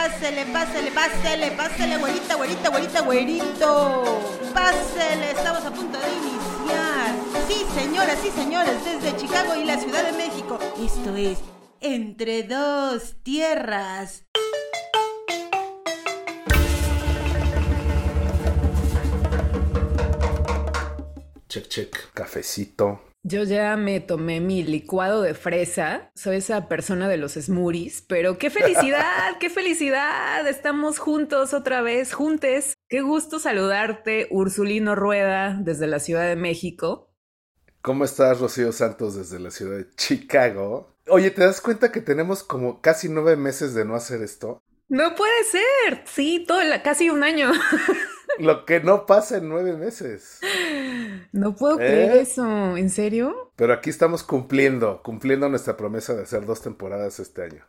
pásele, pásele, pásele, pásele, güerita, güerita, güerita, güerito. Pásele, estamos a punto de iniciar. Sí, señoras y señores, desde Chicago y la Ciudad de México. Esto es Entre dos Tierras. Check, check. Cafecito. Yo ya me tomé mi licuado de fresa. Soy esa persona de los smoothies, pero qué felicidad, qué felicidad. Estamos juntos otra vez, juntes. Qué gusto saludarte, Ursulino Rueda, desde la Ciudad de México. ¿Cómo estás, Rocío Santos, desde la ciudad de Chicago? Oye, ¿te das cuenta que tenemos como casi nueve meses de no hacer esto? No puede ser. Sí, todo casi un año. Lo que no pasa en nueve meses. No puedo creer ¿Eh? eso. ¿En serio? Pero aquí estamos cumpliendo, cumpliendo nuestra promesa de hacer dos temporadas este año.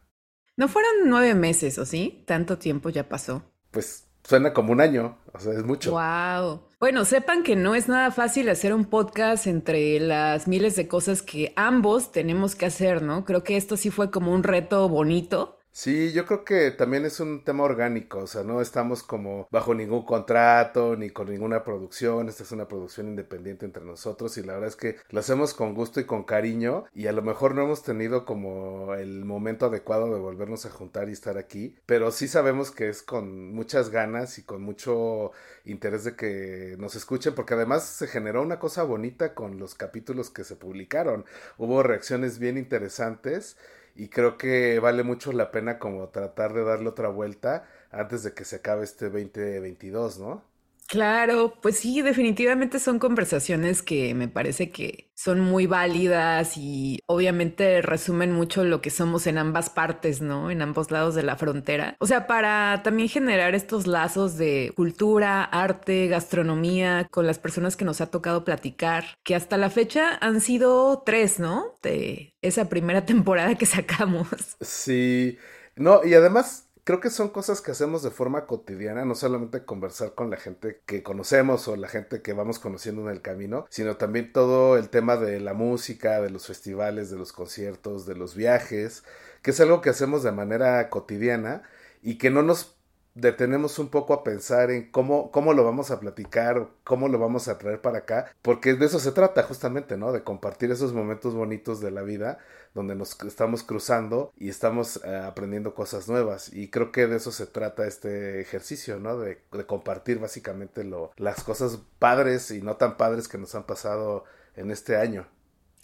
¿No fueron nueve meses, o sí? ¿Tanto tiempo ya pasó? Pues suena como un año, o sea, es mucho. Wow. Bueno, sepan que no es nada fácil hacer un podcast entre las miles de cosas que ambos tenemos que hacer, ¿no? Creo que esto sí fue como un reto bonito Sí, yo creo que también es un tema orgánico, o sea, no estamos como bajo ningún contrato ni con ninguna producción, esta es una producción independiente entre nosotros y la verdad es que lo hacemos con gusto y con cariño y a lo mejor no hemos tenido como el momento adecuado de volvernos a juntar y estar aquí, pero sí sabemos que es con muchas ganas y con mucho interés de que nos escuchen porque además se generó una cosa bonita con los capítulos que se publicaron, hubo reacciones bien interesantes y creo que vale mucho la pena como tratar de darle otra vuelta antes de que se acabe este 2022, ¿no? Claro, pues sí, definitivamente son conversaciones que me parece que son muy válidas y obviamente resumen mucho lo que somos en ambas partes, ¿no? En ambos lados de la frontera. O sea, para también generar estos lazos de cultura, arte, gastronomía con las personas que nos ha tocado platicar, que hasta la fecha han sido tres, ¿no? De esa primera temporada que sacamos. Sí, no, y además creo que son cosas que hacemos de forma cotidiana, no solamente conversar con la gente que conocemos o la gente que vamos conociendo en el camino, sino también todo el tema de la música, de los festivales, de los conciertos, de los viajes, que es algo que hacemos de manera cotidiana y que no nos detenemos un poco a pensar en cómo, cómo lo vamos a platicar, cómo lo vamos a traer para acá, porque de eso se trata justamente, ¿no? De compartir esos momentos bonitos de la vida donde nos estamos cruzando y estamos eh, aprendiendo cosas nuevas. Y creo que de eso se trata este ejercicio, ¿no? De, de compartir básicamente lo, las cosas padres y no tan padres que nos han pasado en este año.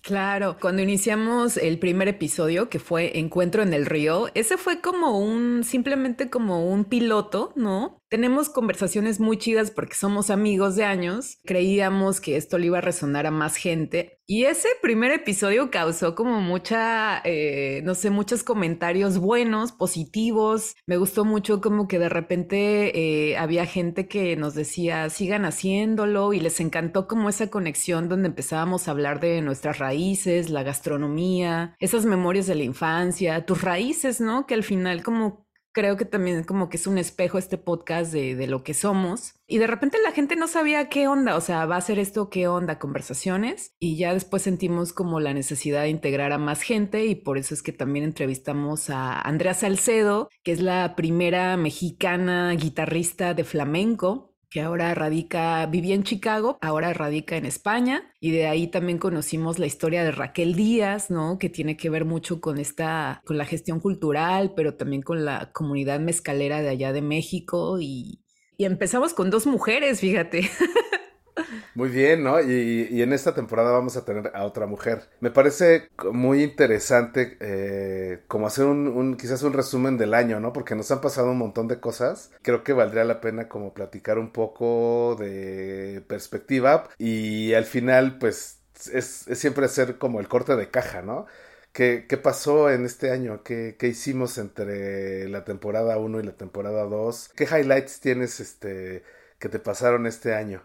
Claro, cuando iniciamos el primer episodio, que fue Encuentro en el Río, ese fue como un, simplemente como un piloto, ¿no? Tenemos conversaciones muy chidas porque somos amigos de años, creíamos que esto le iba a resonar a más gente y ese primer episodio causó como mucha, eh, no sé, muchos comentarios buenos, positivos. Me gustó mucho como que de repente eh, había gente que nos decía, sigan haciéndolo y les encantó como esa conexión donde empezábamos a hablar de nuestras raíces, la gastronomía, esas memorias de la infancia, tus raíces, ¿no? Que al final como creo que también como que es un espejo este podcast de, lo que somos. Y de repente la gente no sabía qué onda, o sea, va a ser esto qué onda, conversaciones. Y ya después sentimos como la necesidad de integrar a más gente y por eso es que también entrevistamos a Andrea Salcedo, que es la primera mexicana guitarrista de flamenco que ahora radica, vivía en Chicago, ahora radica en España y de ahí también conocimos la historia de Raquel Díaz, ¿no? Que tiene que ver mucho con esta, con la gestión cultural, pero también con la comunidad mezcalera de allá de México y, y empezamos con dos mujeres, fíjate. Muy bien, ¿no? Y, en esta temporada vamos a tener a otra mujer. Me parece muy interesante eh, como hacer un, quizás un resumen del año, ¿no? Porque nos han pasado un montón de cosas. Creo que valdría la pena como platicar un poco de perspectiva y al final pues es, siempre hacer como el corte de caja, ¿no? ¿Qué, ¿Qué, pasó en este año? ¿Qué, ¿Qué, hicimos entre la temporada 1 y la temporada 2? ¿Qué highlights tienes este, que te pasaron este año?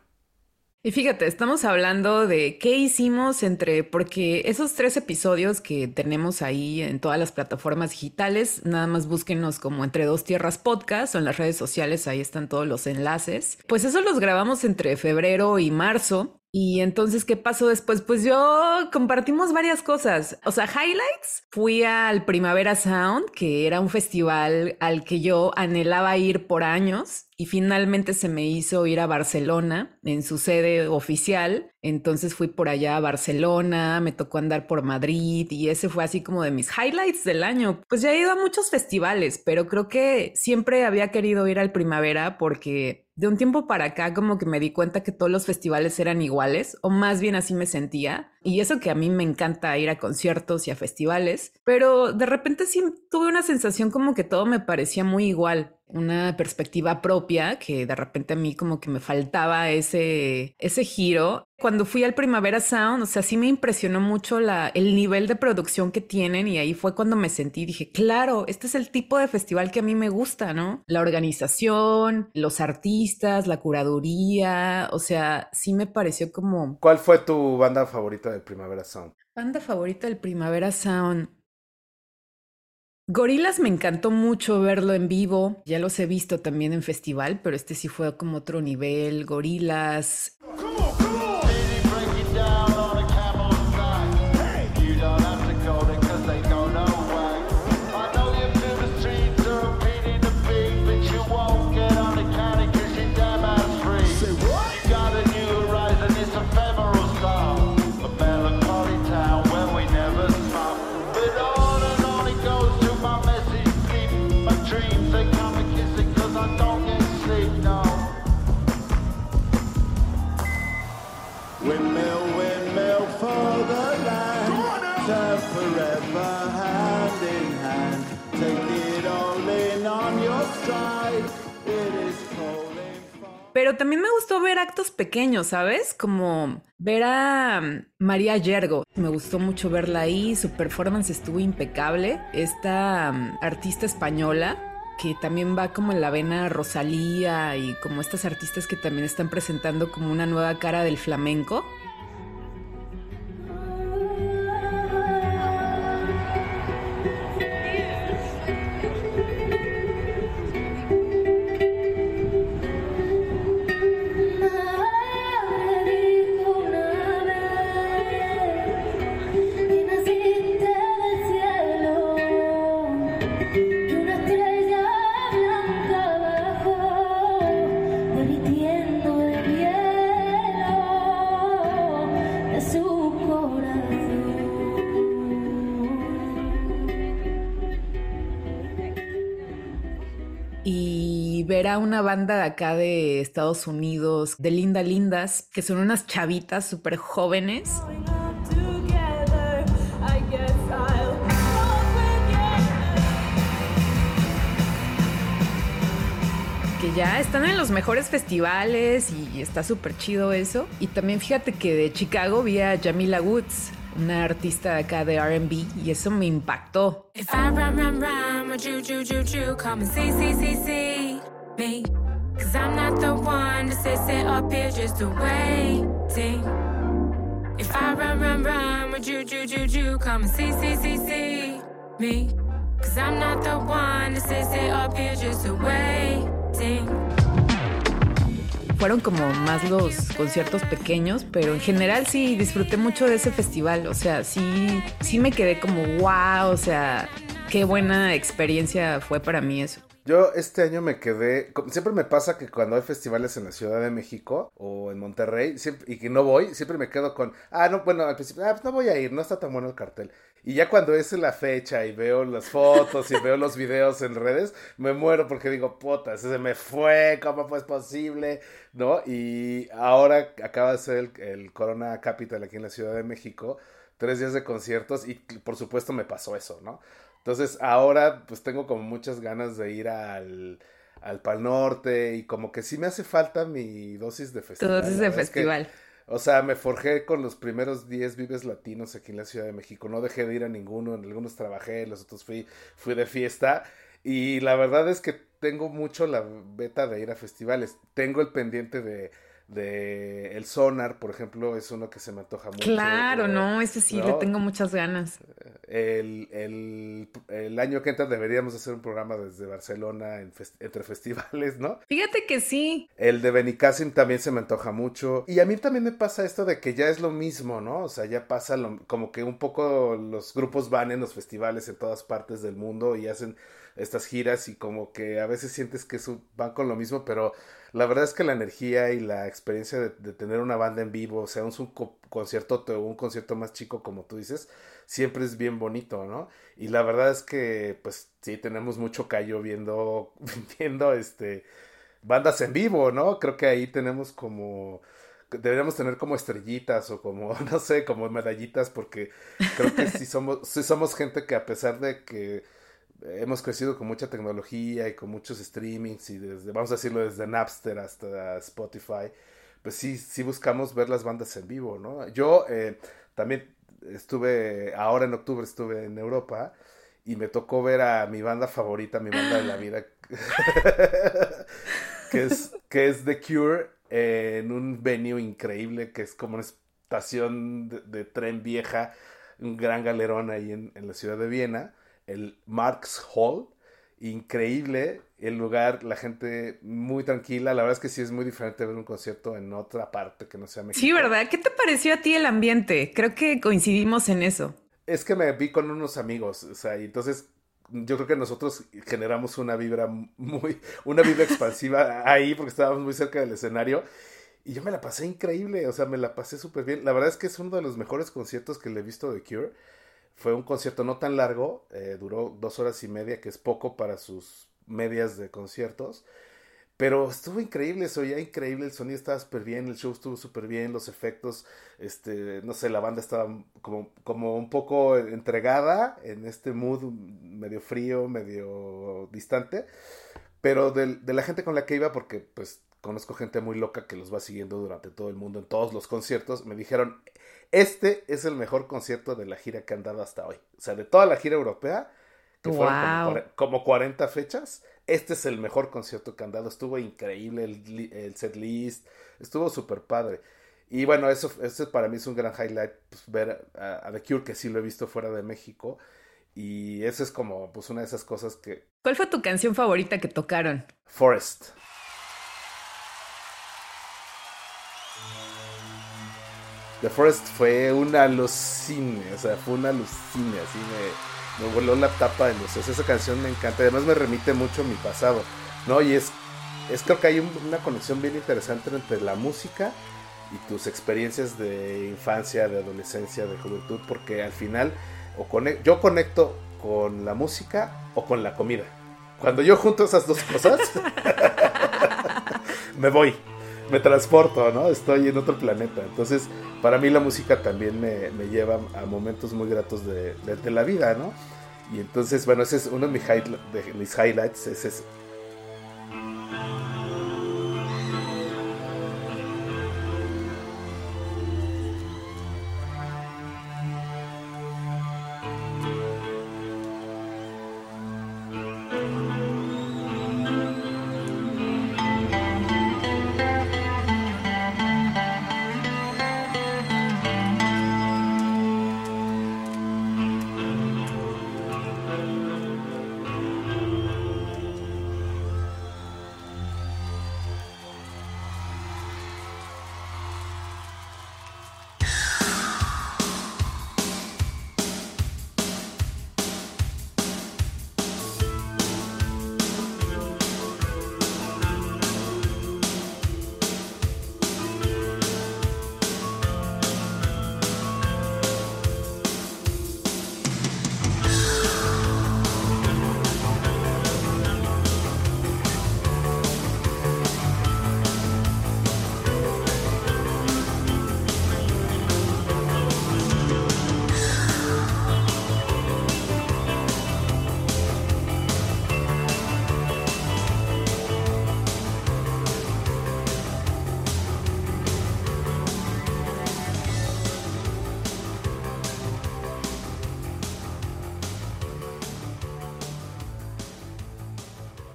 Y fíjate, estamos hablando de qué hicimos entre, porque esos tres episodios que tenemos ahí en todas las plataformas digitales, nada más búsquenos como entre dos tierras podcast o en las redes sociales, ahí están todos los enlaces. Pues eso los grabamos entre febrero y marzo Y entonces, ¿qué pasó después? Pues yo compartimos varias cosas. O sea, highlights. Fui al Primavera Sound, que era un festival al que yo anhelaba ir por años y finalmente se me hizo ir a Barcelona en su sede oficial. Entonces fui por allá a Barcelona, me tocó andar por Madrid y ese fue así como de mis highlights del año. Pues ya he ido a muchos festivales, pero creo que siempre había querido ir al Primavera porque de un tiempo para acá como que me di cuenta que todos los festivales eran iguales, o más bien así me sentía. Y eso que a mí me encanta ir a conciertos y a festivales, pero de repente sí tuve una sensación como que todo me parecía muy igual una perspectiva propia que de repente a mí como que me faltaba ese, ese giro. Cuando fui al Primavera Sound, o sea, sí me impresionó mucho la, el nivel de producción que tienen y ahí fue cuando me sentí, dije, claro, este es el tipo de festival que a mí me gusta, ¿no? La organización, los artistas, la curaduría, o sea, sí me pareció como... ¿Cuál fue tu banda favorita del Primavera Sound? Banda favorita del Primavera Sound. Gorilas me encantó mucho verlo en vivo. Ya los he visto también en festival, pero este sí fue como otro nivel. Gorilas. Pero también me gustó ver actos pequeños, ¿sabes? Como ver a mm, María Yergo. Me gustó mucho verla ahí, su performance estuvo impecable. Esta mm, artista española que también va como en la vena Rosalía y como estas artistas que también están presentando como una nueva cara del flamenco. Una banda de acá de Estados Unidos, de Linda Lindas, que son unas chavitas súper jóvenes. que ya están en los mejores festivales y está súper chido eso. Y también fíjate que de Chicago vi a Jamila Woods, una artista de acá de RB, y eso me impactó me. Cause I'm not the one to sit, sit up here just waiting. If I run, run, run, would you, you, you, come and see, see, see, see me? Cause I'm not the one to sit, sit up here just waiting. Fueron como más los conciertos pequeños, pero en general sí disfruté mucho de ese festival. O sea, sí, sí me quedé como wow, o sea, qué buena experiencia fue para mí eso. Yo este año me quedé, siempre me pasa que cuando hay festivales en la Ciudad de México o en Monterrey y que no voy, siempre me quedo con, ah, no, bueno, al principio, ah, pues no voy a ir, no está tan bueno el cartel. Y ya cuando es la fecha y veo las fotos y veo los videos en redes, me muero porque digo, puta, ese se me fue, ¿cómo fue posible? ¿No? Y ahora acaba de ser el Corona Capital aquí en la Ciudad de México, tres días de conciertos y por supuesto me pasó eso, ¿no? Entonces ahora pues tengo como muchas ganas de ir al, al Pal Norte y como que sí me hace falta mi dosis de festival. dosis de festival. o sea, me forjé con los primeros 10 vives latinos aquí en la Ciudad de México. No dejé de ir a ninguno, en algunos trabajé, en los otros fui, fui de fiesta. Y la verdad es que tengo mucho la beta de ir a festivales. Tengo el pendiente de de El Sonar, por ejemplo, es uno que se me antoja mucho. Claro, no, ese sí, le tengo muchas ganas. El, el, el, año que entra deberíamos hacer un programa desde Barcelona entre festivales, ¿no? Fíjate que sí. El de Benicassim también se me antoja mucho. Y a mí también me pasa esto de que ya es lo mismo, ¿no? O sea, ya pasa como que un poco los grupos van en los festivales en todas partes del mundo y hacen estas giras y como que a veces sientes que van con lo mismo, pero la verdad es que la energía y la experiencia de, tener una banda en vivo, o sea, un, concierto o un concierto más chico, como tú dices, siempre es bien bonito, ¿no? Y la verdad es que, pues sí, tenemos mucho callo viendo, viendo este, bandas en vivo, ¿no? Creo que ahí tenemos como deberíamos tener como estrellitas o como, no sé, como medallitas, porque creo que sí somos, sí somos gente que a pesar de que hemos crecido con mucha tecnología y con muchos streamings y desde, vamos a decirlo, desde Napster hasta Spotify, pues sí, sí buscamos ver las bandas en vivo, ¿no? Yo eh, también estuve, ahora en octubre estuve en Europa y me tocó ver a mi banda favorita, mi banda de la vida, que, es, que es The Cure, en un venue increíble que es como una estación de, tren vieja, un gran galerón ahí en, en la ciudad de Viena el Marx Hall. Increíble el lugar, la gente muy tranquila. La verdad es que sí es muy diferente ver un concierto en otra parte que no sea México. Sí, ¿verdad? ¿Qué te pareció a ti el ambiente? Creo que coincidimos en eso. Es que me vi con unos amigos, o sea, y entonces yo creo que nosotros generamos una vibra muy, una vibra expansiva ahí porque estábamos muy cerca del escenario y yo me la pasé increíble, o sea, me la pasé súper bien. La verdad es que es uno de los mejores conciertos que le he visto de Cure. Fue un concierto no tan largo, eh, duró dos horas y media, que es poco para sus medias de conciertos. Pero estuvo increíble, se oía increíble, el sonido estaba súper bien, el show estuvo súper bien, los efectos, este, no sé, la banda estaba como, como un poco entregada en este mood medio frío, medio distante, pero de, de la gente con la que iba, porque pues conozco gente muy loca que los va siguiendo durante todo el mundo en todos los conciertos, me dijeron, este es el mejor concierto de la gira que han dado hasta hoy. O sea, de toda la gira europea, que fueron como, 40 fechas, este es el mejor concierto que han dado. Estuvo increíble el, el set list, estuvo súper padre. Y bueno, eso, eso para mí es un gran highlight, pues, ver a, a, The Cure, que sí lo he visto fuera de México. Y eso es como pues una de esas cosas que... ¿Cuál fue tu canción favorita que tocaron? Forest. The Forest fue un alucine, o sea, fue un alucine, así me, voló la tapa de los Esa canción me encanta, además me remite mucho a mi pasado, ¿no? Y es, es creo que hay una conexión bien interesante entre la música y tus experiencias de infancia, de adolescencia, de juventud, porque al final o yo conecto con la música o con la comida. Cuando yo junto esas dos cosas, me voy, me transporto, ¿no? Estoy en otro planeta. Entonces, para mí la música también me, lleva a momentos muy gratos de, la vida, ¿no? Y entonces, bueno, ese es uno de mis, de mis highlights, ese es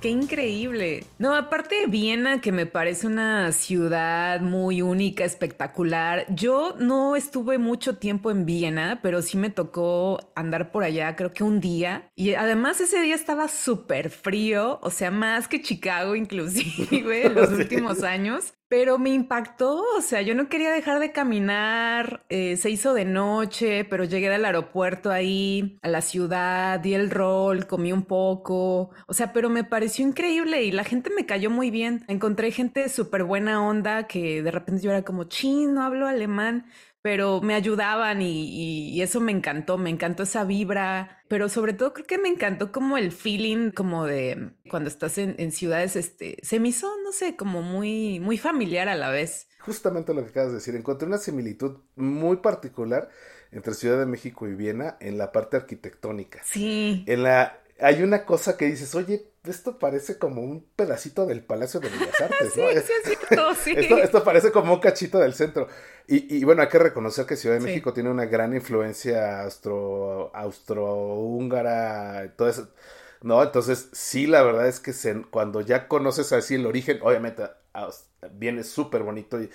qué increíble. No, aparte de Viena, que me parece una ciudad muy única, espectacular. Yo no estuve mucho tiempo en Viena, pero sí me tocó andar por allá, creo que un día. Y además ese día estaba súper frío, o sea, más que Chicago inclusive en los últimos años. Pero me impactó, o sea, yo no quería dejar de caminar, eh, se hizo de noche, pero llegué del aeropuerto ahí, a la ciudad, di el rol, comí un poco, o sea, pero me pareció increíble y la gente me cayó muy bien. Encontré gente súper buena onda que de repente yo era como, chino, no hablo alemán, pero me ayudaban y, eso me encantó, me encantó esa vibra, pero sobre todo creo que me encantó como el feeling como de cuando estás en, ciudades, este, se me hizo, no sé, como muy, muy familiar a la vez. Justamente lo que acabas de decir, encontré una similitud muy particular entre Ciudad de México y Viena en la parte arquitectónica. Sí. En la, hay una cosa que dices, oye, esto parece como un pedacito del Palacio de Bellas Artes, ¿no? sí, sí, es cierto, sí. Esto, parece como un cachito del centro. Y, bueno, hay que reconocer que Ciudad de México tiene una gran influencia austro, austrohúngara, todo eso. ¿no? Entonces, sí, la verdad es que cuando ya conoces así el origen, obviamente viene súper bonito y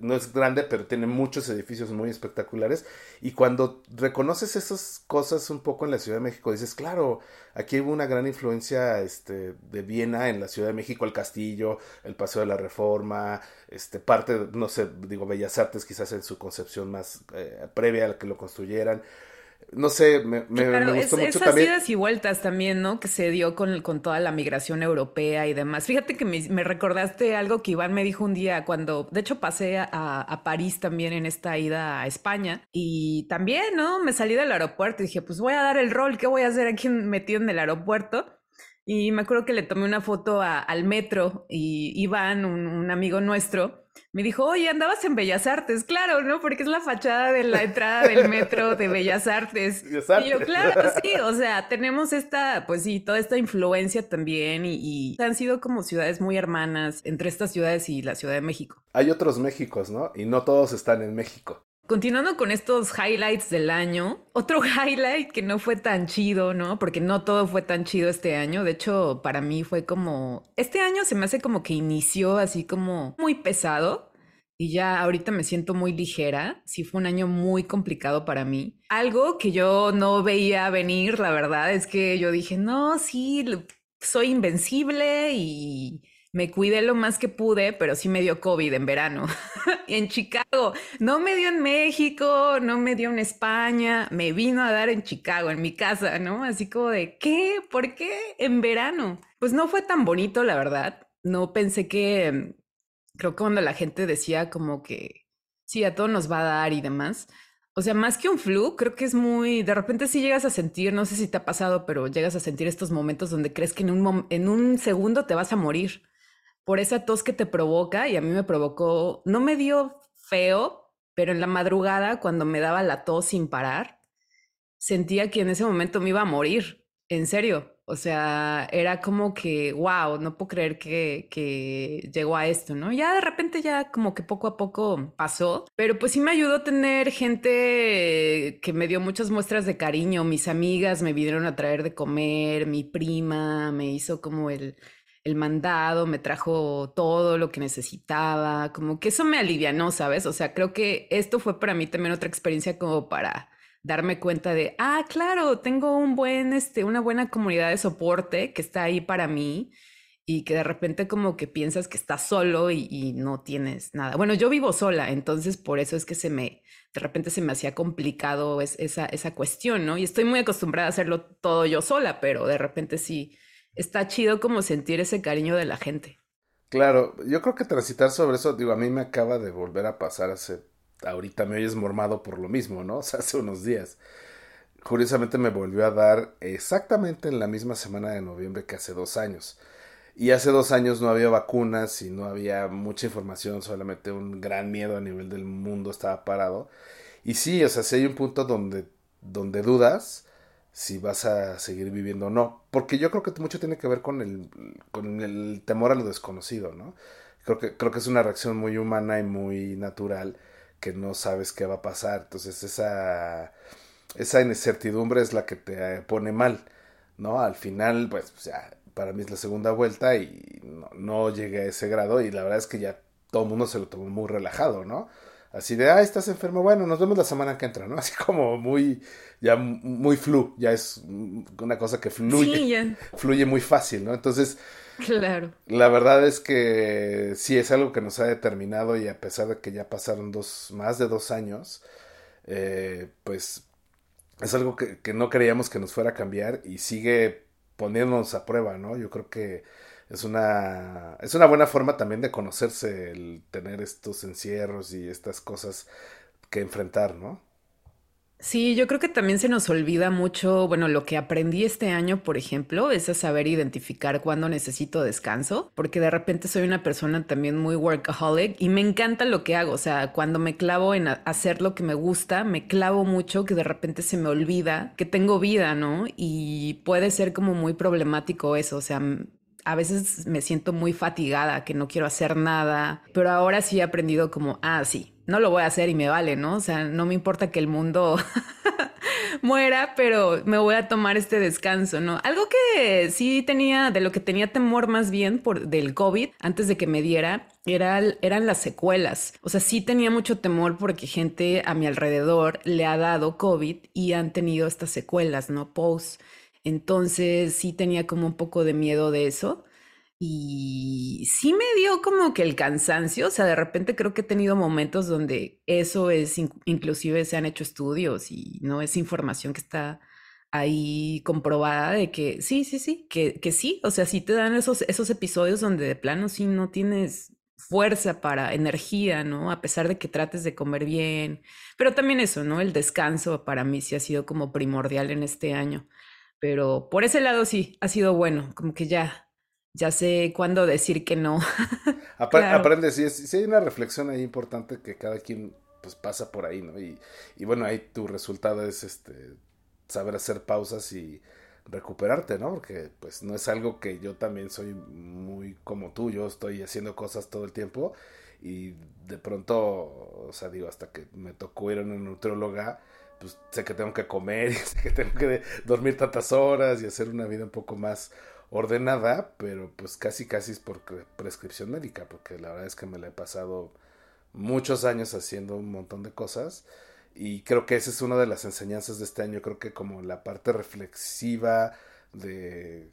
no es grande, pero tiene muchos edificios muy espectaculares. Y cuando reconoces esas cosas un poco en la Ciudad de México, dices, claro, aquí hubo una gran influencia este, de Viena en la Ciudad de México, el castillo, el Paseo de la Reforma, este, parte, no sé, digo, Bellas Artes quizás en su concepción más eh, previa a la que lo construyeran no sé, me, me, gustó mucho esas idas y vueltas también, ¿no? Que se dio con, con toda la migración europea y demás. Fíjate que me, recordaste algo que Iván me dijo un día cuando, de hecho, pasé a, a, París también en esta ida a España y también, ¿no? Me salí del aeropuerto y dije, pues voy a dar el rol, ¿qué voy a hacer aquí metido en el aeropuerto? Y me acuerdo que le tomé una foto al metro y Iván, un, amigo nuestro, me dijo, oye, andabas en Bellas Artes, claro, ¿no? Porque es la fachada de la entrada del metro de Bellas Artes. Y yo, claro, sí, o sea, tenemos esta, pues sí, toda esta influencia también y, y, han sido como ciudades muy hermanas entre estas ciudades y la Ciudad de México. Hay otros Méxicos, ¿no? Y no todos están en México. Continuando con estos highlights del año, otro highlight que no fue tan chido, ¿no? Porque no todo fue tan chido este año. De hecho, para mí fue como, este año se me hace como que inició así como muy pesado y ya ahorita me siento muy ligera. Sí fue un año muy complicado para mí. Algo que yo no veía venir, la verdad, es que yo dije, no, sí, soy invencible y me cuidé lo más que pude, pero sí me dio COVID en verano. en Chicago. No me dio en México, no me dio en España, me vino a dar en Chicago, en mi casa, ¿no? Así como de, ¿qué? ¿Por qué en verano? Pues no fue tan bonito, la verdad. No pensé que, creo que cuando la gente decía como que, sí, a todos nos va a dar y demás. O sea, más que un flu, creo que es muy, de repente sí llegas a sentir, no sé si te ha pasado, pero llegas a sentir estos momentos donde crees que en un, en un segundo te vas a morir por esa tos que te provoca y a mí me provocó, no me dio feo, pero en la madrugada cuando me daba la tos sin parar, sentía que en ese momento me iba a morir, en serio. O sea, era como que, wow, no puedo creer que, que llegó a esto, ¿no? Ya de repente ya como que poco a poco pasó, pero pues sí me ayudó tener gente que me dio muchas muestras de cariño, mis amigas me vinieron a traer de comer, mi prima me hizo como el, el mandado, me trajo todo lo que necesitaba, como que eso me alivianó, ¿sabes? O sea, creo que esto fue para mí también otra experiencia como para darme cuenta de, ah, claro, tengo un buen, este, una buena comunidad de soporte que está ahí para mí y que de repente como que piensas que estás solo y, no tienes nada. Bueno, yo vivo sola, entonces por eso es que se me, de repente se me hacía complicado esa, esa cuestión, ¿no? Y estoy muy acostumbrada a hacerlo todo yo sola, pero de repente sí está chido como sentir ese cariño de la gente. Claro, yo creo que transitar sobre eso, digo, a mí me acaba de volver a pasar hace, ahorita me oyes mormado por lo mismo, ¿no? O sea, hace unos días. Curiosamente me volvió a dar exactamente en la misma semana de noviembre que hace dos años. Y hace dos años no había vacunas y no había mucha información, solamente un gran miedo a nivel del mundo estaba parado. Y sí, o sea, si hay un punto donde, donde dudas, si vas a seguir viviendo o no. Porque yo creo que mucho tiene que ver con el, con el temor a lo desconocido, ¿no? Creo que, creo que es una reacción muy humana y muy natural que no sabes qué va a pasar. Entonces esa, esa incertidumbre es la que te pone mal, ¿no? Al final, pues ya para mí es la segunda vuelta y no, no llegué a ese grado y la verdad es que ya todo el mundo se lo tomó muy relajado, ¿no? Así de, ah, estás enfermo, bueno, nos vemos la semana que entra, ¿no? Así como muy, ya muy flu, ya es una cosa que fluye, fluye muy fácil, ¿no? Entonces, claro. La verdad es que sí es algo que nos ha determinado y a pesar de que ya pasaron dos, más de dos años, eh, pues es algo que, que no creíamos que nos fuera a cambiar y sigue poniéndonos a prueba, ¿no? Yo creo que es una, es una buena forma también de conocerse el tener estos encierros y estas cosas que enfrentar, ¿no? Sí, yo creo que también se nos olvida mucho, bueno, lo que aprendí este año, por ejemplo, es a saber identificar cuándo necesito descanso, porque de repente soy una persona también muy workaholic y me encanta lo que hago, o sea, cuando me clavo en hacer lo que me gusta, me clavo mucho que de repente se me olvida que tengo vida, ¿no? Y puede ser como muy problemático eso, o sea, a veces me siento muy fatigada, que no quiero hacer nada, pero ahora sí he aprendido como, ah, sí, no lo voy a hacer y me vale, ¿no? O sea, no me importa que el mundo muera, pero me voy a tomar este descanso, ¿no? Algo que sí tenía, de lo que tenía temor más bien por del COVID antes de que me diera, era, eran las secuelas. O sea, sí tenía mucho temor porque gente a mi alrededor le ha dado COVID y han tenido estas secuelas, ¿no? Post. Entonces sí tenía como un poco de miedo de eso. Y sí me dio como que el cansancio, o sea, de repente creo que he tenido momentos donde eso es, inclusive se han hecho estudios y no es información que está ahí comprobada de que sí, sí, sí, que, que sí, o sea, sí te dan esos, esos episodios donde de plano sí no tienes fuerza para energía, ¿no? A pesar de que trates de comer bien, pero también eso, ¿no? El descanso para mí sí ha sido como primordial en este año. Pero por ese lado sí, ha sido bueno, como que ya, ya sé cuándo decir que no. Aprende, sí, sí, hay una reflexión ahí importante que cada quien pues pasa por ahí, ¿no? Y, y bueno, ahí tu resultado es este saber hacer pausas y recuperarte, ¿no? Porque pues no es algo que yo también soy muy como tú, yo estoy haciendo cosas todo el tiempo y de pronto, o sea, digo, hasta que me tocó ir a una nutrióloga, pues sé que tengo que comer y sé que tengo que dormir tantas horas y hacer una vida un poco más ordenada, pero pues casi casi es por prescripción médica, porque la verdad es que me la he pasado muchos años haciendo un montón de cosas y creo que esa es una de las enseñanzas de este año, creo que como la parte reflexiva de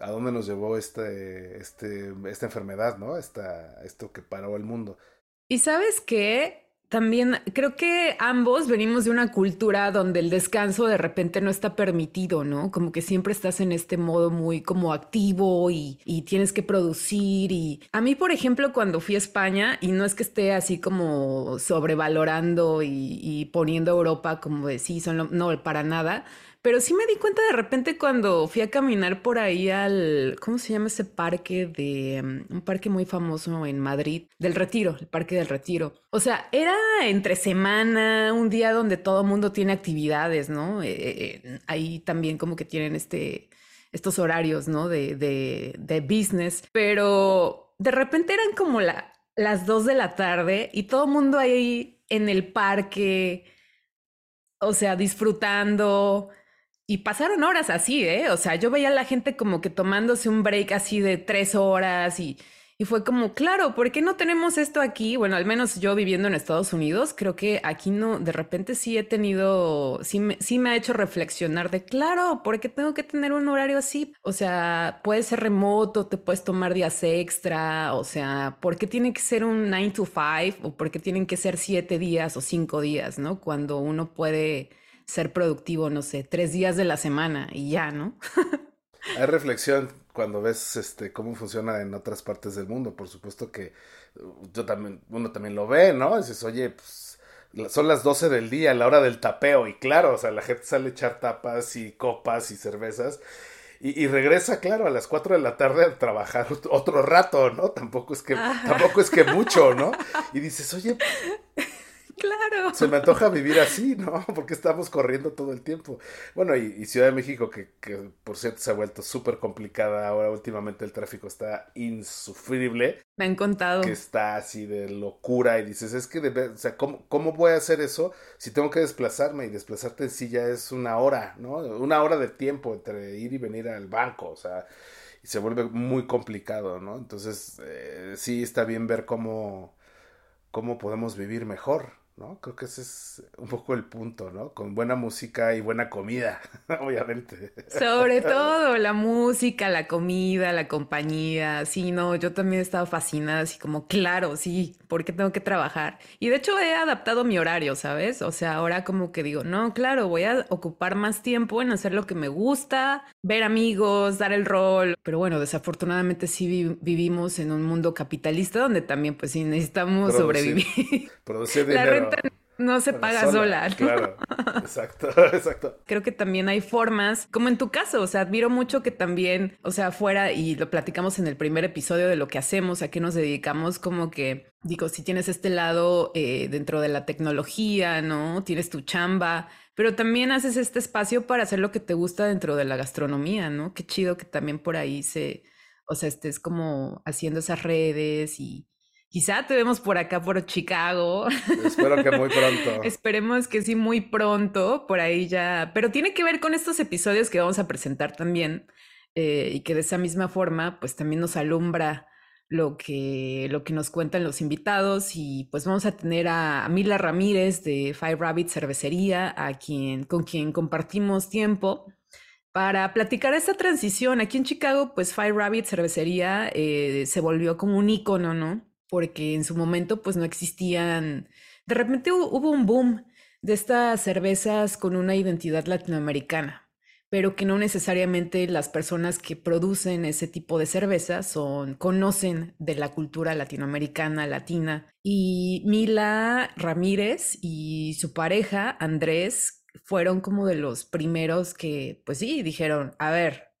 a dónde nos llevó este, este, esta enfermedad, ¿no? Esta, esto que paró el mundo. Y sabes qué, también creo que ambos venimos de una cultura donde el descanso de repente no está permitido, ¿no? Como que siempre estás en este modo muy como activo y, tienes que producir. Y a mí, por ejemplo, cuando fui a España, y no es que esté así como sobrevalorando y, poniendo Europa como de sí, son no, para nada, pero sí me di cuenta de repente cuando fui a caminar por ahí al, ¿cómo se llama ese parque de, mm, un parque muy famoso en Madrid, del Retiro, el Parque del Retiro? O sea, era entre semana, un día donde todo el mundo tiene actividades, ¿no? Eh, eh, ahí también como que tienen este, estos horarios, ¿no? De, de, de business, pero de repente eran como la, las dos de la tarde y todo el mundo ahí en el parque, o sea, disfrutando y pasaron horas así, ¿eh? O sea, yo veía a la gente como que tomándose un break así de tres horas y, y fue como, claro, ¿por qué no tenemos esto aquí? Bueno, al menos yo viviendo en Estados Unidos, creo que aquí no, de repente sí he tenido, sí me, sí me ha hecho reflexionar de, claro, ¿por qué tengo que tener un horario así? O sea, puede ser remoto, te puedes tomar días extra, o sea, ¿por qué tiene que ser un 9 to 5 o por qué tienen que ser siete días o cinco días, ¿no? Cuando uno puede ser productivo, no sé, tres días de la semana y ya, ¿no? Hay reflexión cuando ves este cómo funciona en otras partes del mundo. Por supuesto que uh, yo también, uno también lo ve, ¿no? Dices, oye, pues son las 12 del día, la hora del tapeo, y claro, o sea, la gente sale a echar tapas y copas y cervezas. Y, y, regresa, claro, a las 4 de la tarde a trabajar otro rato, ¿no? Tampoco es que, tampoco es que mucho, ¿no? Y dices, oye, Claro. Se me antoja vivir así, ¿no? Porque estamos corriendo todo el tiempo. Bueno, y, Ciudad de México, que, que, por cierto se ha vuelto súper complicada. Ahora últimamente el tráfico está insufrible. Me han contado. Que está así de locura y dices, es que, o sea, ¿cómo, ¿cómo voy a hacer eso si tengo que desplazarme? Y desplazarte en sí ya es una hora, ¿no? Una hora de tiempo entre ir y venir al banco, o sea y se vuelve muy complicado, ¿no? Entonces, eh, sí está bien ver cómo, cómo podemos vivir mejor, ¿no? Creo que ese es un poco el punto, ¿no? Con buena música y buena comida, obviamente. Sobre todo la música, la comida, la compañía, sí, no, yo también he estado fascinada, así como, claro, sí, porque tengo que trabajar. Y de hecho he adaptado mi horario, ¿sabes? O sea, ahora como que digo, no, claro, voy a ocupar más tiempo en hacer lo que me gusta, ver amigos, dar el rol. Pero bueno, desafortunadamente sí vivimos en un mundo capitalista donde también pues sí necesitamos sobrevivir. Producir dinero no se paga sola. Claro, exacto, exacto. Creo que también hay formas, como en tu caso, o sea, admiro mucho que también, o sea, fuera, y lo platicamos en el primer episodio de lo que hacemos, a qué nos dedicamos, como que, digo, si tienes este lado eh, dentro de la tecnología, ¿no? Tienes tu chamba, pero también haces este espacio para hacer lo que te gusta dentro de la gastronomía, ¿no? Qué chido que también por ahí se, o sea, estés como haciendo esas redes y Quizá te vemos por acá, por Chicago. Espero que muy pronto. Esperemos que sí, muy pronto, por ahí ya. Pero tiene que ver con estos episodios que vamos a presentar también eh, y que de esa misma forma, pues también nos alumbra lo que, lo que nos cuentan los invitados. Y pues vamos a tener a, Mila Ramírez de Five Rabbit Cervecería, a quien, con quien compartimos tiempo para platicar esta transición. Aquí en Chicago, pues Five Rabbit Cervecería eh, se volvió como un icono, ¿no? Porque en su momento pues no existían, de repente hubo un boom de estas cervezas con una identidad latinoamericana, pero que no necesariamente las personas que producen ese tipo de cervezas son, conocen de la cultura latinoamericana, latina. Y Mila Ramírez y su pareja, Andrés, fueron como de los primeros que, pues sí, dijeron, a ver,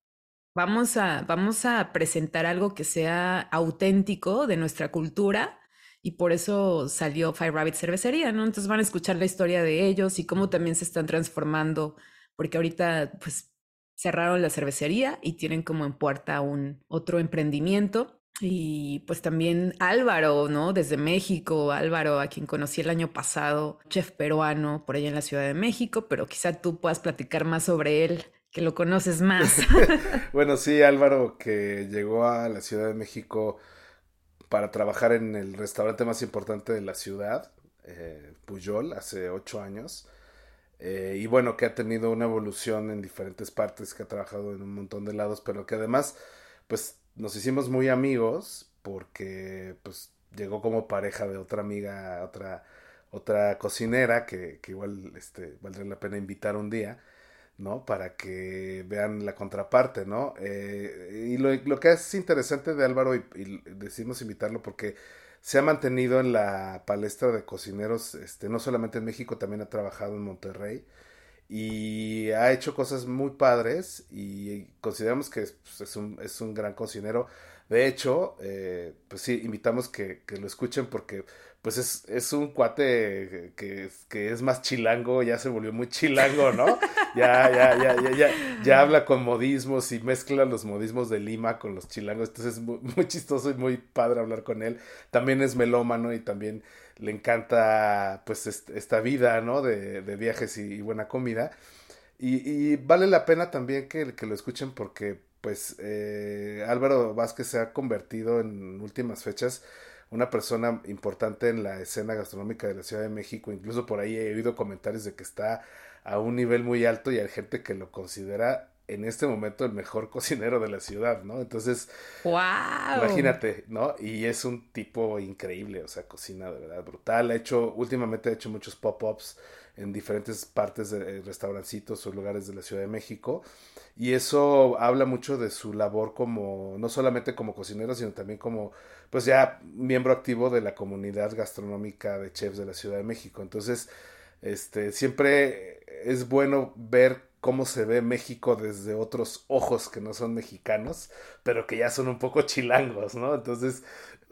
Vamos a, vamos a presentar algo que sea auténtico de nuestra cultura y por eso salió Five Rabbit Cervecería, ¿no? Entonces van a escuchar la historia de ellos y cómo también se están transformando, porque ahorita pues cerraron la cervecería y tienen como en puerta un otro emprendimiento. Y pues también Álvaro, ¿no? Desde México, Álvaro, a quien conocí el año pasado, chef peruano por allá en la Ciudad de México, pero quizá tú puedas platicar más sobre él que lo conoces más. bueno, sí, Álvaro, que llegó a la Ciudad de México para trabajar en el restaurante más importante de la ciudad, eh, Puyol, hace ocho años. Eh, y bueno, que ha tenido una evolución en diferentes partes, que ha trabajado en un montón de lados, pero que además, pues nos hicimos muy amigos porque pues llegó como pareja de otra amiga, otra, otra cocinera que, que igual este, valdría la pena invitar un día. ¿No? Para que vean la contraparte, ¿no? Eh, y lo, que es interesante de Álvaro, y, decimos invitarlo porque se ha mantenido en la palestra de cocineros, este, no solamente en México, también ha trabajado en Monterrey y ha hecho cosas muy padres y consideramos que pues, es, un, es un gran cocinero. De hecho, eh, pues sí, invitamos que, que, lo escuchen porque pues es, es un cuate que, que, es más chilango, ya se volvió muy chilango, ¿no? Ya, ya, ya, ya, ya, ya habla con modismos y mezcla los modismos de Lima con los chilangos, entonces es muy, muy chistoso y muy padre hablar con él. También es melómano y también le encanta pues esta vida, ¿no? De, de viajes y, buena comida. Y, y, vale la pena también que, que lo escuchen porque pues eh, Álvaro Vázquez se ha convertido en últimas fechas una persona importante en la escena gastronómica de la Ciudad de México. Incluso por ahí he oído comentarios de que está a un nivel muy alto y hay gente que lo considera en este momento el mejor cocinero de la ciudad, ¿no? Entonces, wow. imagínate, ¿no? Y es un tipo increíble, o sea, cocina de verdad brutal. Ha hecho, últimamente ha hecho muchos pop-ups en diferentes partes de restaurancitos o lugares de la Ciudad de México. Y eso habla mucho de su labor como, no solamente como cocinero, sino también como, pues ya miembro activo de la comunidad gastronómica de chefs de la Ciudad de México. Entonces, este, siempre es bueno ver cómo se ve México desde otros ojos que no son mexicanos, pero que ya son un poco chilangos, ¿no? Entonces,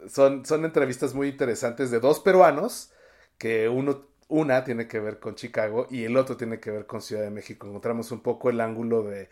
son, son entrevistas muy interesantes de dos peruanos, que uno una tiene que ver con Chicago y el otro tiene que ver con Ciudad de México. Encontramos un poco el ángulo de,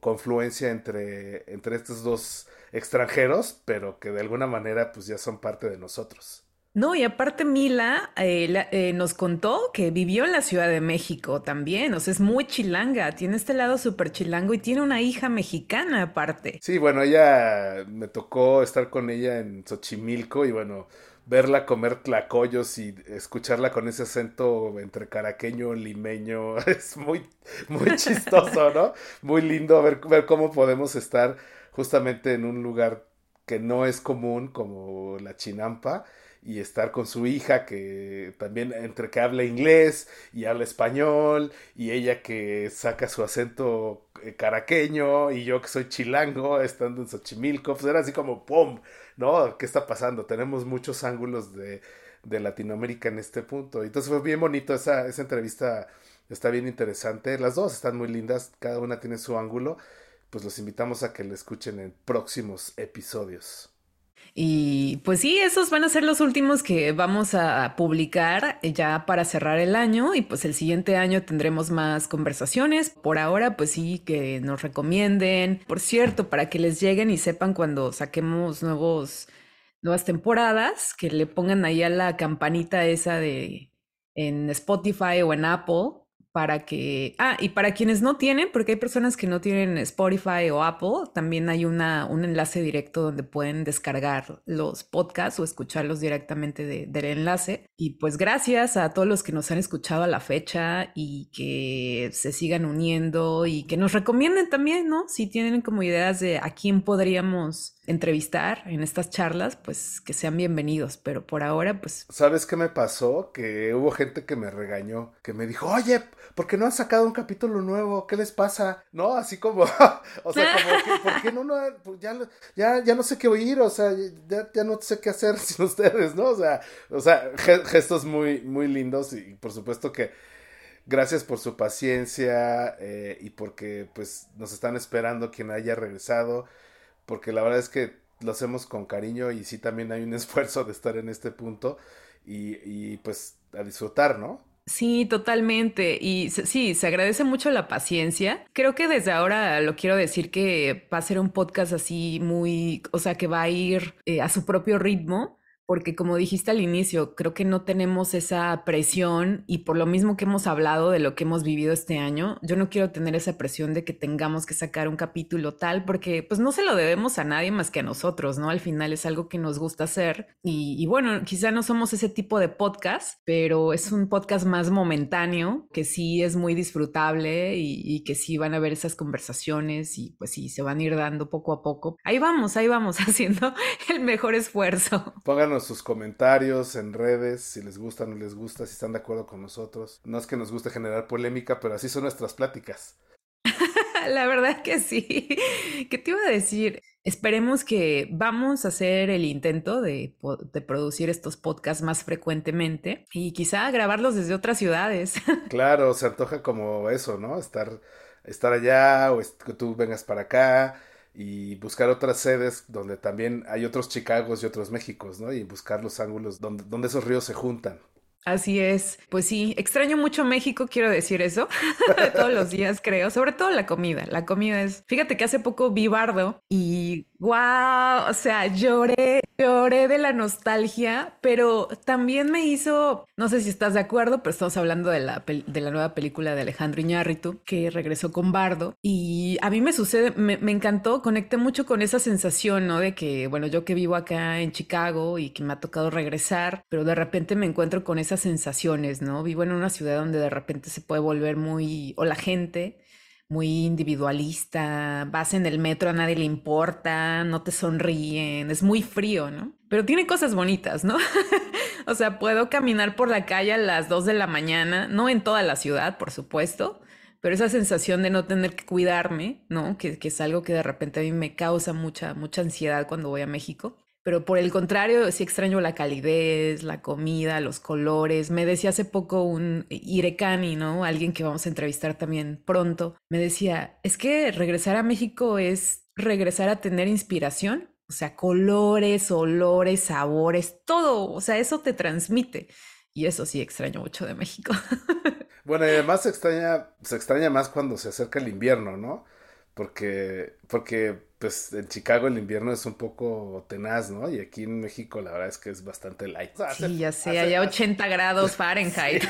confluencia entre, entre estos dos extranjeros, pero que de alguna manera pues ya son parte de nosotros. No, y aparte Mila eh, eh, nos contó que vivió en la Ciudad de México también, o sea, es muy chilanga, tiene este lado súper chilango y tiene una hija mexicana aparte. Sí, bueno, ella me tocó estar con ella en Xochimilco y bueno, verla comer tlacoyos y escucharla con ese acento entre caraqueño, limeño, es muy, muy chistoso, ¿no? Muy lindo ver, ver cómo podemos estar justamente en un lugar que no es común como la chinampa y estar con su hija que también entre que habla inglés y habla español y ella que saca su acento eh, caraqueño y yo que soy chilango estando en Xochimilco, pues era así como ¡pum! ¿No? ¿Qué está pasando? Tenemos muchos ángulos de, de Latinoamérica en este punto. Entonces fue bien bonito esa, esa entrevista, está bien interesante. Las dos están muy lindas, cada una tiene su ángulo. Pues los invitamos a que la escuchen en próximos episodios. Y pues sí, esos van a ser los últimos que vamos a publicar ya para cerrar el año y pues el siguiente año tendremos más conversaciones. Por ahora pues sí que nos recomienden. Por cierto, para que les lleguen y sepan cuando saquemos nuevos nuevas temporadas, que le pongan ahí a la campanita esa de en Spotify o en Apple para que, ah, y para quienes no tienen, porque hay personas que no tienen Spotify o Apple, también hay una, un enlace directo donde pueden descargar los podcasts o escucharlos directamente del enlace. Y pues gracias a todos los que nos han escuchado a la fecha y que se sigan uniendo y que nos recomienden también, ¿no? Si tienen como ideas de a quién podríamos entrevistar en estas charlas, pues que sean bienvenidos, pero por ahora, pues... ¿Sabes qué me pasó? Que hubo gente que me regañó, que me dijo, oye, ¿por qué no han sacado un capítulo nuevo? ¿Qué les pasa? No, así como, o sea, como, ¿por qué no, no pues ya, ya, ya no sé qué oír, o sea, ya, ya no sé qué hacer sin ustedes, ¿no? O sea, o sea, gestos muy, muy lindos y por supuesto que gracias por su paciencia eh, y porque pues nos están esperando quien haya regresado porque la verdad es que lo hacemos con cariño y sí también hay un esfuerzo de estar en este punto y, y pues a disfrutar, ¿no? Sí, totalmente. Y sí, se agradece mucho la paciencia. Creo que desde ahora lo quiero decir que va a ser un podcast así muy, o sea, que va a ir eh, a su propio ritmo porque como dijiste al inicio, creo que no tenemos esa presión y por lo mismo que hemos hablado de lo que hemos vivido este año, yo no quiero tener esa presión de que tengamos que sacar un capítulo tal, porque pues no se lo debemos a nadie más que a nosotros, ¿no? Al final es algo que nos gusta hacer y, bueno, quizá no somos ese tipo de podcast, pero es un podcast más momentáneo, que sí es muy disfrutable y, y que sí van a haber esas conversaciones y pues sí, se van a ir dando poco a poco. Ahí vamos, ahí vamos haciendo el mejor esfuerzo. Pónganos sus comentarios en redes, si les gusta o no les gusta, si están de acuerdo con nosotros. No es que nos guste generar polémica, pero así son nuestras pláticas. La verdad que sí. ¿Qué te iba a decir? Esperemos que vamos a hacer el intento de, de, producir estos podcasts más frecuentemente y quizá grabarlos desde otras ciudades. Claro, se antoja como eso, ¿no? Estar, estar allá o que tú vengas para acá y buscar otras sedes donde también hay otros Chicagos y otros Méxicos, ¿no? Y buscar los ángulos donde, donde esos ríos se juntan. Así es, pues sí, extraño mucho México, quiero decir eso, todos los días creo, sobre todo la comida, la comida es, fíjate que hace poco vi Bardo y wow, o sea, lloré, lloré de la nostalgia, pero también me hizo, no sé si estás de acuerdo, pero estamos hablando de la, de la nueva película de Alejandro Iñárritu, que regresó con Bardo, y a mí me sucede, me, me encantó, conecté mucho con esa sensación, ¿no? De que, bueno, yo que vivo acá en Chicago y que me ha tocado regresar, pero de repente me encuentro con esa sensaciones, ¿no? Vivo en una ciudad donde de repente se puede volver muy, o la gente, muy individualista, vas en el metro, a nadie le importa, no te sonríen, es muy frío, ¿no? Pero tiene cosas bonitas, ¿no? o sea, puedo caminar por la calle a las 2 de la mañana, no en toda la ciudad, por supuesto, pero esa sensación de no tener que cuidarme, ¿no? Que, que es algo que de repente a mí me causa mucha, mucha ansiedad cuando voy a México pero por el contrario, sí extraño la calidez, la comida, los colores. Me decía hace poco un Irekani, ¿no? Alguien que vamos a entrevistar también pronto. Me decía, es que regresar a México es regresar a tener inspiración. O sea, colores, olores, sabores, todo. O sea, eso te transmite. Y eso sí extraño mucho de México. bueno, y además se extraña, se extraña más cuando se acerca el invierno, ¿no? Porque, porque pues en Chicago el invierno es un poco tenaz, ¿no? Y aquí en México la verdad es que es bastante light. sí, ya sé, allá 80 grados Fahrenheit.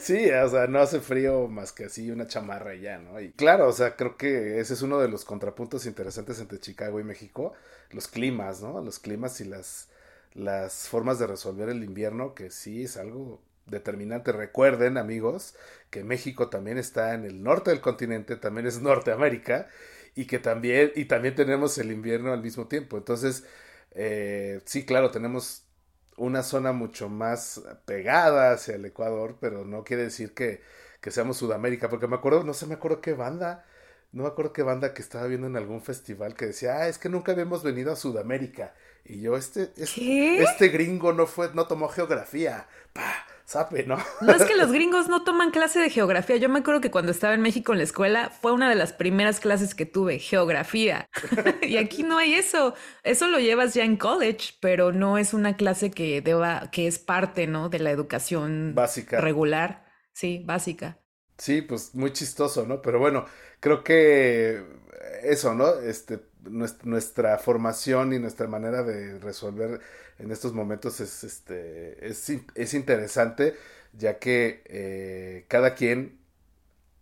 Sí, o sea, no hace frío más que así una chamarra y ya, ¿no? Y claro, o sea, creo que ese es uno de los contrapuntos interesantes entre Chicago y México, los climas, ¿no? Los climas y las, las formas de resolver el invierno, que sí es algo determinante. Recuerden, amigos, que México también está en el norte del continente, también es Norteamérica y que también, y también tenemos el invierno al mismo tiempo. Entonces, eh, sí, claro, tenemos una zona mucho más pegada hacia el Ecuador, pero no quiere decir que, que seamos Sudamérica, porque me acuerdo, no sé, me acuerdo qué banda, no me acuerdo qué banda que estaba viendo en algún festival que decía, ah, es que nunca habíamos venido a Sudamérica. Y yo, este, este, este gringo no fue, no tomó geografía. ¡Pah! Sabe, ¿no? No es que los gringos no toman clase de geografía. Yo me acuerdo que cuando estaba en México en la escuela fue una de las primeras clases que tuve, geografía. y aquí no hay eso. Eso lo llevas ya en college, pero no es una clase que deba, que es parte, ¿no? De la educación básica. Regular. Sí, básica. Sí, pues muy chistoso, ¿no? Pero bueno, creo que eso, ¿no? Este, nuestra formación y nuestra manera de resolver en estos momentos es, este, es, interesante, ya que eh, cada quien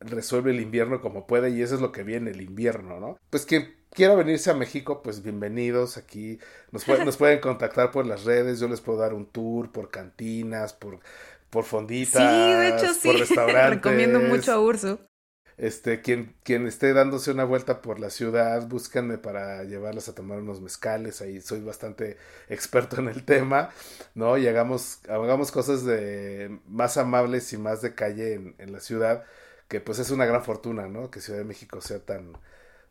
resuelve el invierno como puede y eso es lo que viene el invierno, ¿no? Pues quien quiera venirse a México, pues bienvenidos aquí, nos, nos pueden contactar por las redes, yo les puedo dar un tour por cantinas, por, por fonditas, sí, de hecho, sí. por restaurantes. Recomiendo mucho a Urso. Este, quien, quien esté dándose una vuelta por la ciudad, búscanme para llevarlos a tomar unos mezcales, ahí soy bastante experto en el tema, ¿no? Y hagamos, hagamos cosas de más amables y más de calle en, en la ciudad, que pues es una gran fortuna, ¿no? Que Ciudad de México sea tan,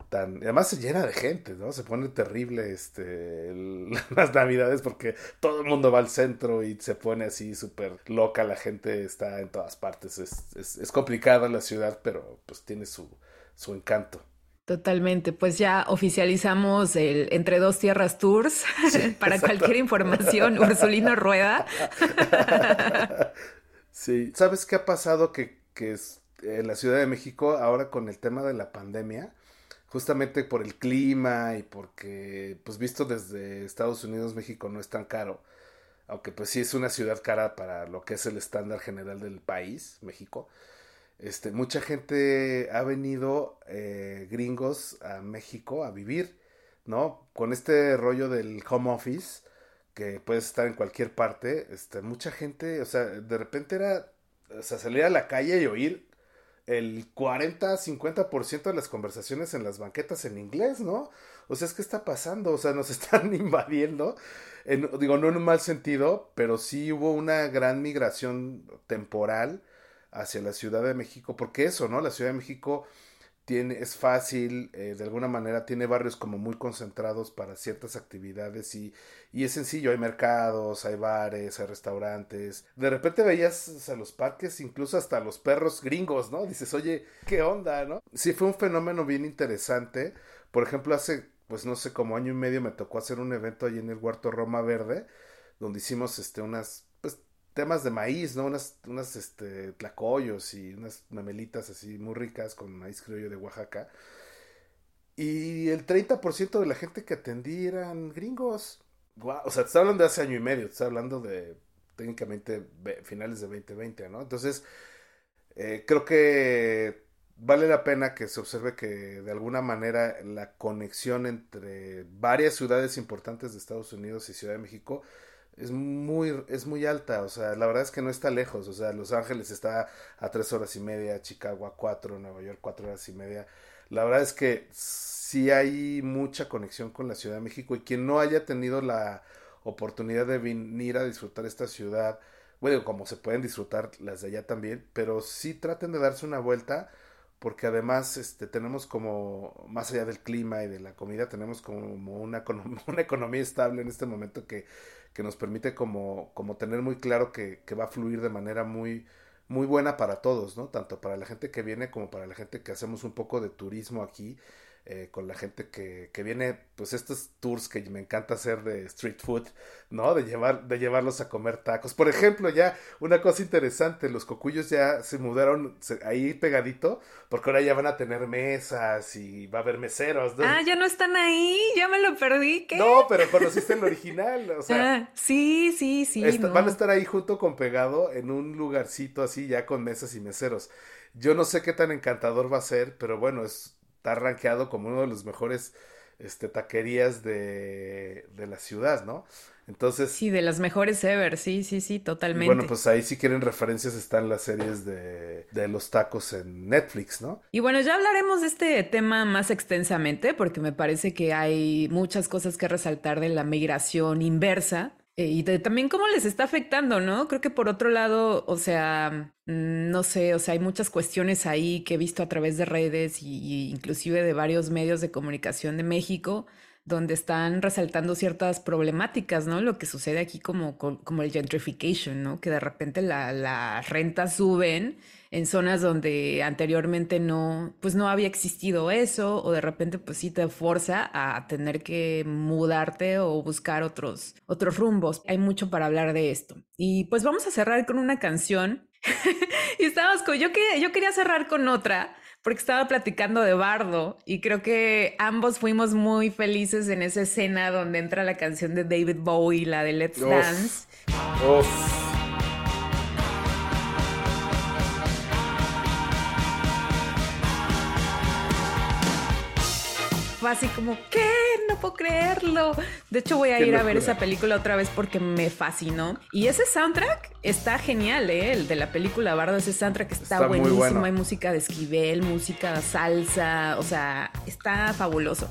tan además se llena de gente, ¿no? Se pone terrible este las navidades porque todo el mundo va al centro y se pone así súper loca, la gente está en todas partes, es, es, complicada la ciudad, pero pues tiene su, su encanto. Totalmente, pues ya oficializamos el Entre Dos Tierras Tours. Para cualquier información, Ursulino Rueda. sí, ¿sabes qué ha pasado que, que es en la Ciudad de México ahora con el tema de la pandemia? Justamente por el clima y porque, pues visto desde Estados Unidos, México no es tan caro, aunque pues sí es una ciudad cara para lo que es el estándar general del país, México. Este, mucha gente ha venido, eh, gringos, a México a vivir, ¿no? Con este rollo del home office, que puedes estar en cualquier parte, este, mucha gente, o sea, de repente era, o sea, salir a la calle y oír el 40-50% de las conversaciones en las banquetas en inglés, ¿no? O sea, es que está pasando, o sea, nos están invadiendo, digo, no en un mal sentido, pero sí hubo una gran migración temporal hacia la Ciudad de México, porque eso, ¿no? La Ciudad de México tiene, es fácil, eh, de alguna manera tiene barrios como muy concentrados para ciertas actividades y, y, es sencillo, hay mercados, hay bares, hay restaurantes. De repente veías a los parques, incluso hasta los perros gringos, ¿no? Dices, oye, ¿qué onda, no? Sí, fue un fenómeno bien interesante. Por ejemplo, hace, pues no sé, como año y medio me tocó hacer un evento allí en el Huerto Roma Verde, donde hicimos este, unas temas de maíz, ¿no? Unas, unas este, tlacoyos y unas memelitas así muy ricas con maíz criollo de Oaxaca. Y el 30% de la gente que atendí eran gringos. o sea, te está hablando de hace año y medio, te está hablando de técnicamente finales de 2020, ¿no? Entonces, eh, creo que vale la pena que se observe que de alguna manera la conexión entre varias ciudades importantes de Estados Unidos y Ciudad de México es muy, es muy alta, o sea, la verdad es que no está lejos, o sea, Los Ángeles está a tres horas y media, Chicago cuatro, Nueva York cuatro horas y media. La verdad es que sí hay mucha conexión con la Ciudad de México y quien no haya tenido la oportunidad de venir a disfrutar esta ciudad, bueno, como se pueden disfrutar las de allá también, pero sí traten de darse una vuelta porque además este, tenemos como, más allá del clima y de la comida, tenemos como una, una economía estable en este momento que, que nos permite como, como tener muy claro que, que, va a fluir de manera muy, muy buena para todos, ¿no? Tanto para la gente que viene como para la gente que hacemos un poco de turismo aquí. Eh, con la gente que, que, viene, pues estos tours que me encanta hacer de street food, ¿no? De, llevar, de llevarlos a comer tacos. Por ejemplo, ya una cosa interesante, los cocuyos ya se mudaron ahí pegadito, porque ahora ya van a tener mesas y va a haber meseros. Ah, ya no están ahí, ya me lo perdí. ¿qué? No, pero conociste el original, o sea. Ah, sí, sí, sí. Van a estar ahí junto con pegado en un lugarcito así, ya con mesas y meseros. Yo no sé qué tan encantador va a ser, pero bueno, es está rankeado como uno de los mejores este, taquerías de, de la ciudad, ¿no? Entonces. Sí, de las mejores ever, sí, sí, sí, totalmente. Bueno, pues ahí si quieren referencias están las series de, de, los tacos en Netflix, ¿no? Y bueno, ya hablaremos de este tema más extensamente porque me parece que hay muchas cosas que resaltar de la migración inversa eh, y también cómo les está afectando, ¿no? Creo que por otro lado, o sea, mm, no sé, o sea, hay muchas cuestiones ahí que he visto a través de redes y, inclusive de varios medios de comunicación de México donde están resaltando ciertas problemáticas, ¿no? Lo que sucede aquí como, como el gentrification, ¿no? Que de repente las rentas suben en zonas donde anteriormente no, pues no había existido eso, o de repente pues sí te forza a tener que mudarte o buscar otros, otros rumbos. Hay mucho para hablar de esto. Y pues vamos a cerrar con una canción. y estábamos con, yo, que, yo quería cerrar con otra, porque estaba platicando de Bardo y creo que ambos fuimos muy felices en esa escena donde entra la canción de David Bowie, la de Let's Dance. Así como, ¿qué? No puedo creerlo. De hecho, voy a ir a ver esa película otra vez porque me fascinó. Y ese soundtrack está genial, ¿eh? El de la película Bardo, ese soundtrack está, buenísimo. Hay música de Esquivel, música salsa, o sea, está fabuloso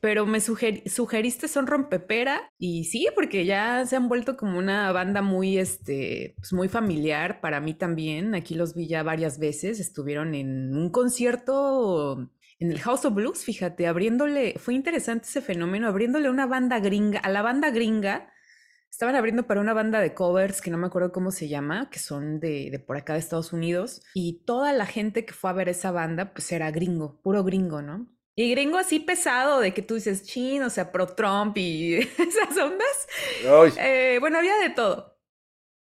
pero me sugeriste Son Rompepera y sí, porque ya se han vuelto como una banda muy, este, pues muy familiar para mí también. Aquí los vi ya varias veces, estuvieron en un concierto en el House of Blues, fíjate, abriéndole, fue interesante ese fenómeno, abriéndole una banda gringa, a la banda gringa. Estaban abriendo para una banda de covers que no me acuerdo cómo se llama, que son de, de por acá de Estados Unidos. Y toda la gente que fue a ver esa banda, pues era gringo, puro gringo, ¿no? Y gringo así pesado de que tú dices chin, o sea, pro Trump y esas ondas. Eh, bueno, había de todo.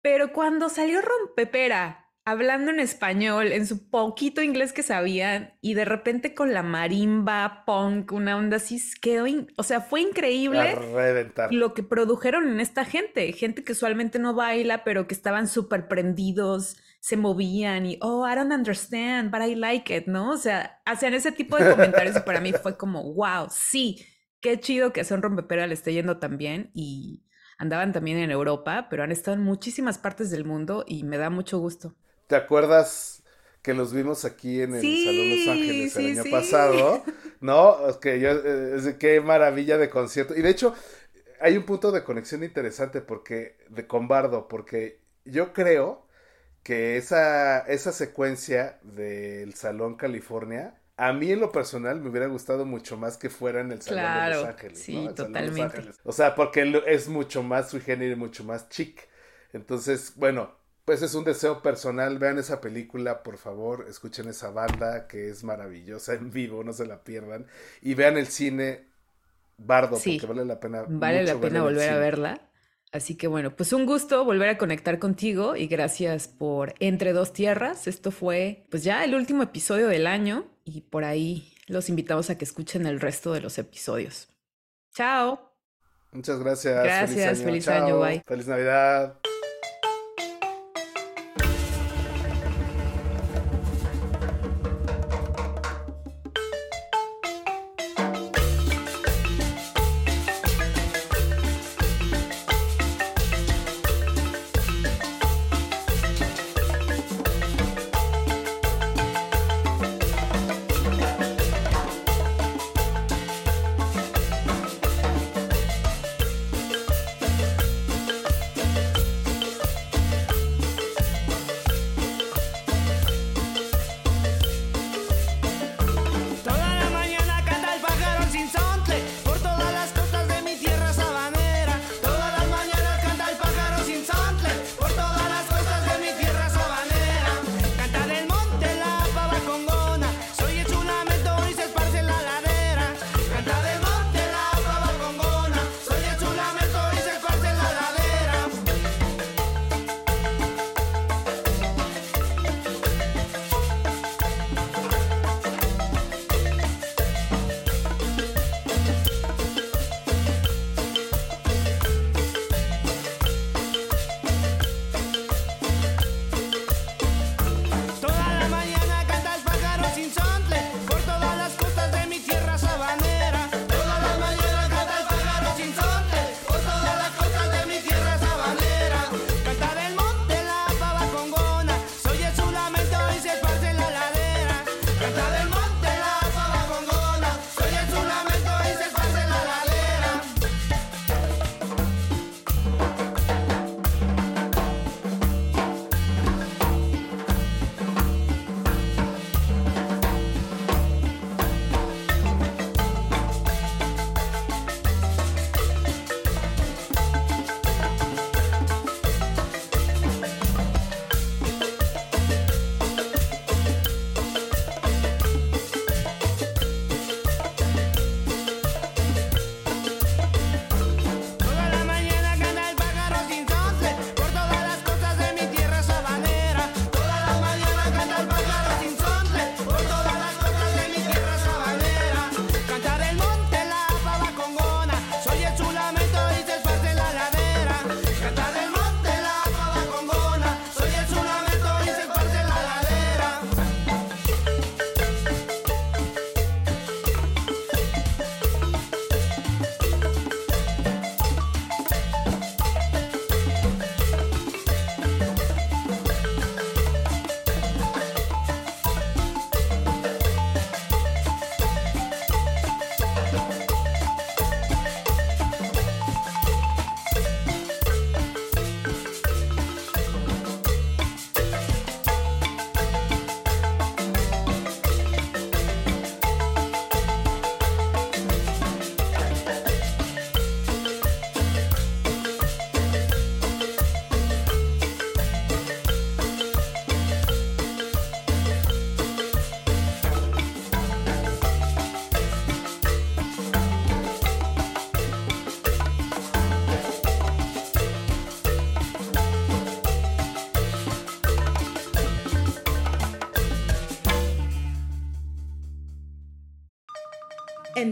Pero cuando salió Rompepera hablando en español, en su poquito inglés que sabían, y de repente con la marimba, punk, una onda así, quedó, o sea, fue increíble lo que produjeron en esta gente, gente que usualmente no baila, pero que estaban súper prendidos, se movían y, oh, I don't understand, but I like it, ¿no? O sea, hacían ese tipo de comentarios y para mí fue como, wow, sí, qué chido que Son Rompepera le esté yendo tan bien y andaban también en Europa, pero han estado en muchísimas partes del mundo y me da mucho gusto. ¿Te acuerdas que los vimos aquí en el Salón Los Ángeles el año pasado? ¿No? Que yo, eh, qué maravilla de concierto. Y de hecho, hay un punto de conexión interesante porque, de Combardo, porque yo creo que esa, esa secuencia del Salón California, a mí en lo personal me hubiera gustado mucho más que fuera en el Salón de Los Ángeles. Sí, totalmente. O sea, porque es mucho más su género y mucho más chic. Entonces, bueno, pues es un deseo personal. Vean esa película, por favor. Escuchen esa banda que es maravillosa en vivo, no se la pierdan. Y vean el cine Bardo, porque vale la pena. Vale la pena volver a verla. Así que bueno, pues un gusto volver a conectar contigo y gracias por Entre dos Tierras. Esto fue pues ya el último episodio del año y por ahí los invitamos a que escuchen el resto de los episodios. Chao. Muchas gracias. Gracias, feliz año, feliz año bye. Feliz Navidad.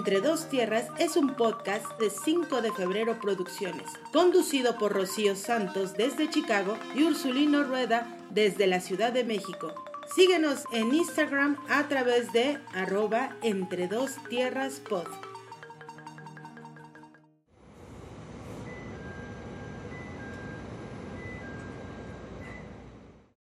Entre Dos Tierras es un podcast de 5 de febrero Producciones, conducido por Rocío Santos desde Chicago y Ursulino Rueda desde la Ciudad de México. Síguenos en Instagram a través de arroba entre dos tierras pod.